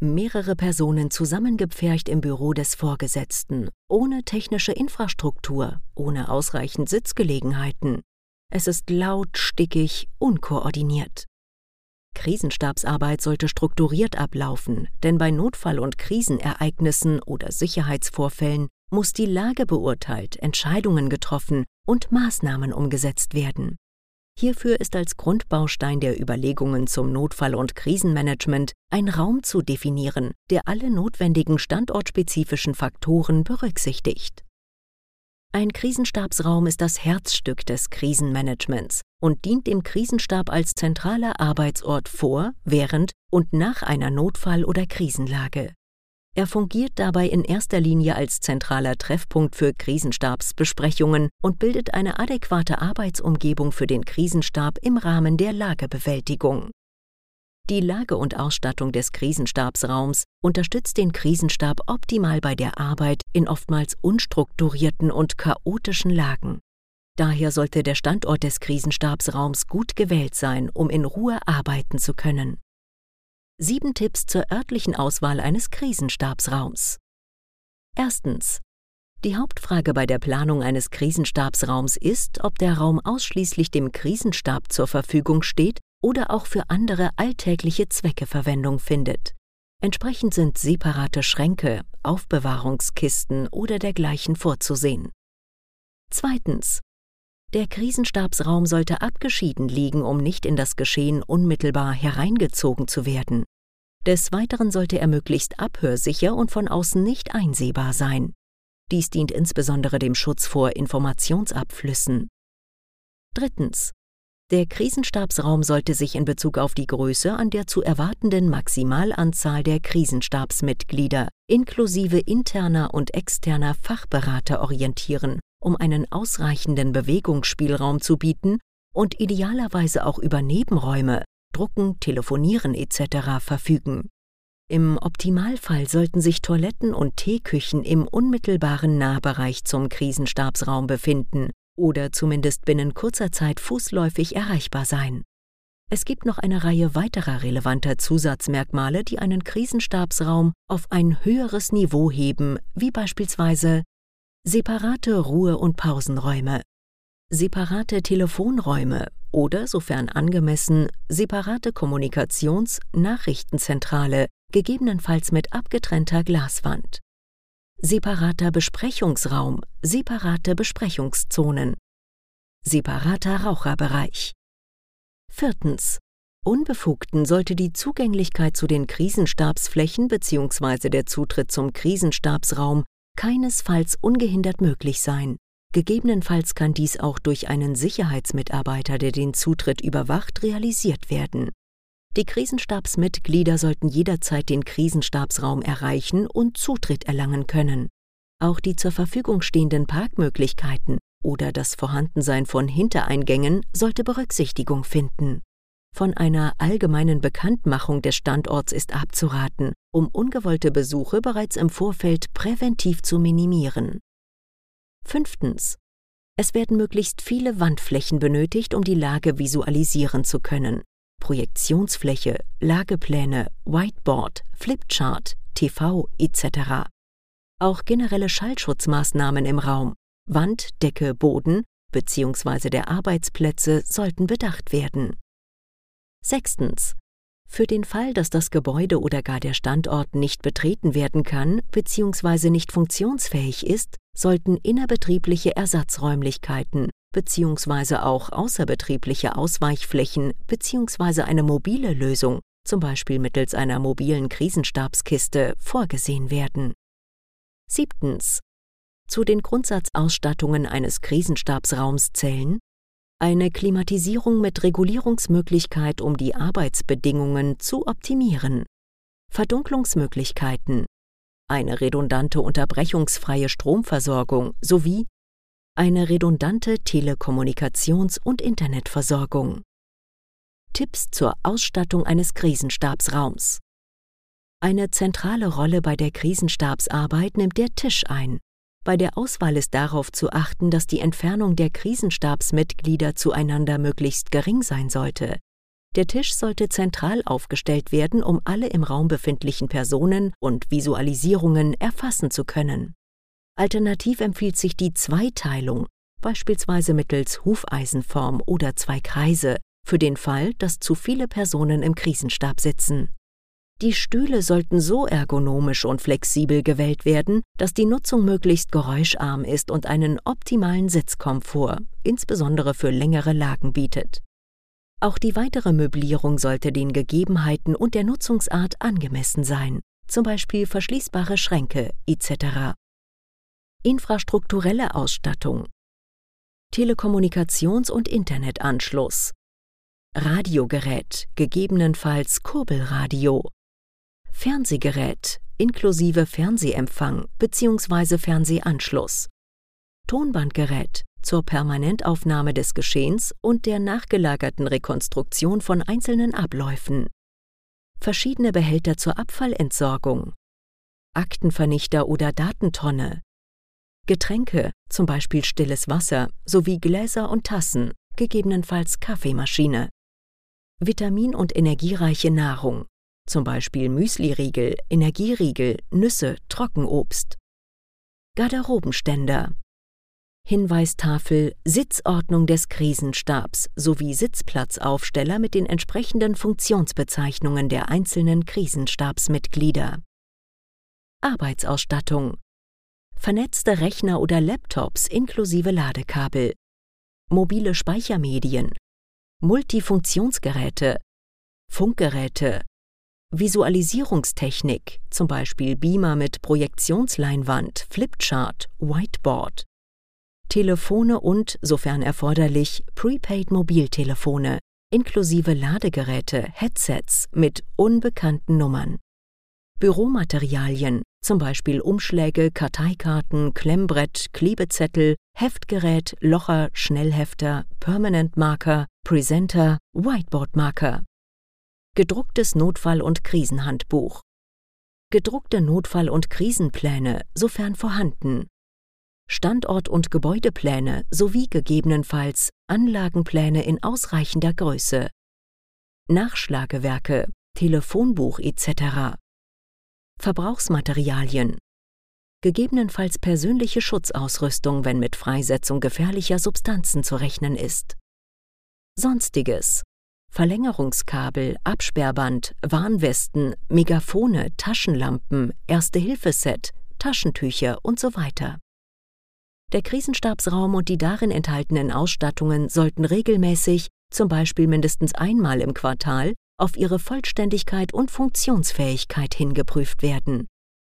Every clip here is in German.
Mehrere Personen zusammengepfercht im Büro des Vorgesetzten, ohne technische Infrastruktur, ohne ausreichend Sitzgelegenheiten. Es ist laut, stickig, unkoordiniert. Krisenstabsarbeit sollte strukturiert ablaufen, denn bei Notfall- und Krisenereignissen oder Sicherheitsvorfällen muss die Lage beurteilt, Entscheidungen getroffen und Maßnahmen umgesetzt werden. Hierfür ist als Grundbaustein der Überlegungen zum Notfall- und Krisenmanagement ein Raum zu definieren, der alle notwendigen standortspezifischen Faktoren berücksichtigt. Ein Krisenstabsraum ist das Herzstück des Krisenmanagements und dient dem Krisenstab als zentraler Arbeitsort vor, während und nach einer Notfall- oder Krisenlage. Er fungiert dabei in erster Linie als zentraler Treffpunkt für Krisenstabsbesprechungen und bildet eine adäquate Arbeitsumgebung für den Krisenstab im Rahmen der Lagebewältigung. Die Lage und Ausstattung des Krisenstabsraums unterstützt den Krisenstab optimal bei der Arbeit in oftmals unstrukturierten und chaotischen Lagen. Daher sollte der Standort des Krisenstabsraums gut gewählt sein, um in Ruhe arbeiten zu können. Sieben Tipps zur örtlichen Auswahl eines Krisenstabsraums. Erstens. Die Hauptfrage bei der Planung eines Krisenstabsraums ist, ob der Raum ausschließlich dem Krisenstab zur Verfügung steht oder auch für andere alltägliche Zwecke Verwendung findet. Entsprechend sind separate Schränke, Aufbewahrungskisten oder dergleichen vorzusehen. Zweitens. Der Krisenstabsraum sollte abgeschieden liegen, um nicht in das Geschehen unmittelbar hereingezogen zu werden. Des Weiteren sollte er möglichst abhörsicher und von außen nicht einsehbar sein. Dies dient insbesondere dem Schutz vor Informationsabflüssen. Drittens. Der Krisenstabsraum sollte sich in Bezug auf die Größe an der zu erwartenden Maximalanzahl der Krisenstabsmitglieder inklusive interner und externer Fachberater orientieren um einen ausreichenden Bewegungsspielraum zu bieten und idealerweise auch über Nebenräume, Drucken, Telefonieren etc. verfügen. Im Optimalfall sollten sich Toiletten und Teeküchen im unmittelbaren Nahbereich zum Krisenstabsraum befinden oder zumindest binnen kurzer Zeit fußläufig erreichbar sein. Es gibt noch eine Reihe weiterer relevanter Zusatzmerkmale, die einen Krisenstabsraum auf ein höheres Niveau heben, wie beispielsweise separate Ruhe- und Pausenräume, separate Telefonräume oder, sofern angemessen, separate Kommunikations-, Nachrichtenzentrale, gegebenenfalls mit abgetrennter Glaswand, separater Besprechungsraum, separate Besprechungszonen, separater Raucherbereich. Viertens. Unbefugten sollte die Zugänglichkeit zu den Krisenstabsflächen bzw. der Zutritt zum Krisenstabsraum keinesfalls ungehindert möglich sein. Gegebenenfalls kann dies auch durch einen Sicherheitsmitarbeiter, der den Zutritt überwacht, realisiert werden. Die Krisenstabsmitglieder sollten jederzeit den Krisenstabsraum erreichen und Zutritt erlangen können. Auch die zur Verfügung stehenden Parkmöglichkeiten oder das Vorhandensein von Hintereingängen sollte Berücksichtigung finden. Von einer allgemeinen Bekanntmachung des Standorts ist abzuraten, um ungewollte Besuche bereits im Vorfeld präventiv zu minimieren. Fünftens. Es werden möglichst viele Wandflächen benötigt, um die Lage visualisieren zu können. Projektionsfläche, Lagepläne, Whiteboard, Flipchart, TV etc. Auch generelle Schallschutzmaßnahmen im Raum, Wand, Decke, Boden bzw. der Arbeitsplätze sollten bedacht werden. Sechstens. Für den Fall, dass das Gebäude oder gar der Standort nicht betreten werden kann bzw. nicht funktionsfähig ist, sollten innerbetriebliche Ersatzräumlichkeiten bzw. auch außerbetriebliche Ausweichflächen bzw. eine mobile Lösung, zum Beispiel mittels einer mobilen Krisenstabskiste, vorgesehen werden. Siebtens. Zu den Grundsatzausstattungen eines Krisenstabsraums zählen eine Klimatisierung mit Regulierungsmöglichkeit, um die Arbeitsbedingungen zu optimieren, Verdunklungsmöglichkeiten, eine redundante unterbrechungsfreie Stromversorgung sowie eine redundante Telekommunikations- und Internetversorgung. Tipps zur Ausstattung eines Krisenstabsraums. Eine zentrale Rolle bei der Krisenstabsarbeit nimmt der Tisch ein. Bei der Auswahl ist darauf zu achten, dass die Entfernung der Krisenstabsmitglieder zueinander möglichst gering sein sollte. Der Tisch sollte zentral aufgestellt werden, um alle im Raum befindlichen Personen und Visualisierungen erfassen zu können. Alternativ empfiehlt sich die Zweiteilung, beispielsweise mittels Hufeisenform oder zwei Kreise, für den Fall, dass zu viele Personen im Krisenstab sitzen. Die Stühle sollten so ergonomisch und flexibel gewählt werden, dass die Nutzung möglichst geräuscharm ist und einen optimalen Sitzkomfort, insbesondere für längere Lagen bietet. Auch die weitere Möblierung sollte den Gegebenheiten und der Nutzungsart angemessen sein, zum Beispiel verschließbare Schränke etc. Infrastrukturelle Ausstattung Telekommunikations- und Internetanschluss Radiogerät, gegebenenfalls Kurbelradio Fernsehgerät inklusive Fernsehempfang bzw. Fernsehanschluss Tonbandgerät zur Permanentaufnahme des Geschehens und der nachgelagerten Rekonstruktion von einzelnen Abläufen. Verschiedene Behälter zur Abfallentsorgung. Aktenvernichter oder Datentonne. Getränke, zum Beispiel stilles Wasser, sowie Gläser und Tassen, gegebenenfalls Kaffeemaschine. Vitamin- und energiereiche Nahrung, zum Beispiel Müsliriegel, Energieriegel, Nüsse, Trockenobst. Garderobenständer, Hinweistafel, Sitzordnung des Krisenstabs sowie Sitzplatzaufsteller mit den entsprechenden Funktionsbezeichnungen der einzelnen Krisenstabsmitglieder. Arbeitsausstattung Vernetzte Rechner oder Laptops inklusive Ladekabel. Mobile Speichermedien. Multifunktionsgeräte. Funkgeräte. Visualisierungstechnik, zum Beispiel Beamer mit Projektionsleinwand, Flipchart, Whiteboard. Telefone und, sofern erforderlich, Prepaid-Mobiltelefone inklusive Ladegeräte, Headsets mit unbekannten Nummern. Büromaterialien, zum Beispiel Umschläge, Karteikarten, Klemmbrett, Klebezettel, Heftgerät, Locher, Schnellhefter, Permanent Marker, Presenter, Whiteboard Marker. Gedrucktes Notfall- und Krisenhandbuch. Gedruckte Notfall- und Krisenpläne, sofern vorhanden, Standort- und Gebäudepläne sowie gegebenenfalls Anlagenpläne in ausreichender Größe, Nachschlagewerke, Telefonbuch etc. Verbrauchsmaterialien, gegebenenfalls persönliche Schutzausrüstung, wenn mit Freisetzung gefährlicher Substanzen zu rechnen ist. Sonstiges Verlängerungskabel, Absperrband, Warnwesten, Megafone, Taschenlampen, Erste-Hilfe-Set, Taschentücher und so weiter. Der Krisenstabsraum und die darin enthaltenen Ausstattungen sollten regelmäßig, zum Beispiel mindestens einmal im Quartal, auf ihre Vollständigkeit und Funktionsfähigkeit hingeprüft werden.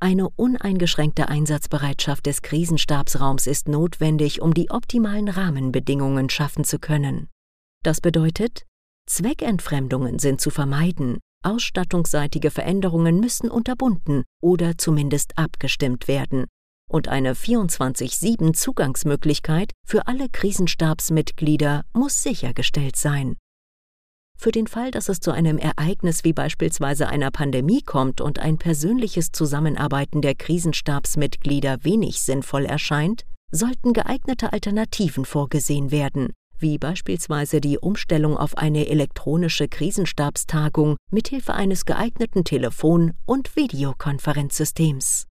Eine uneingeschränkte Einsatzbereitschaft des Krisenstabsraums ist notwendig, um die optimalen Rahmenbedingungen schaffen zu können. Das bedeutet, Zweckentfremdungen sind zu vermeiden, ausstattungsseitige Veränderungen müssen unterbunden oder zumindest abgestimmt werden. Und eine 24-7 Zugangsmöglichkeit für alle Krisenstabsmitglieder muss sichergestellt sein. Für den Fall, dass es zu einem Ereignis wie beispielsweise einer Pandemie kommt und ein persönliches Zusammenarbeiten der Krisenstabsmitglieder wenig sinnvoll erscheint, sollten geeignete Alternativen vorgesehen werden, wie beispielsweise die Umstellung auf eine elektronische Krisenstabstagung mithilfe eines geeigneten Telefon- und Videokonferenzsystems.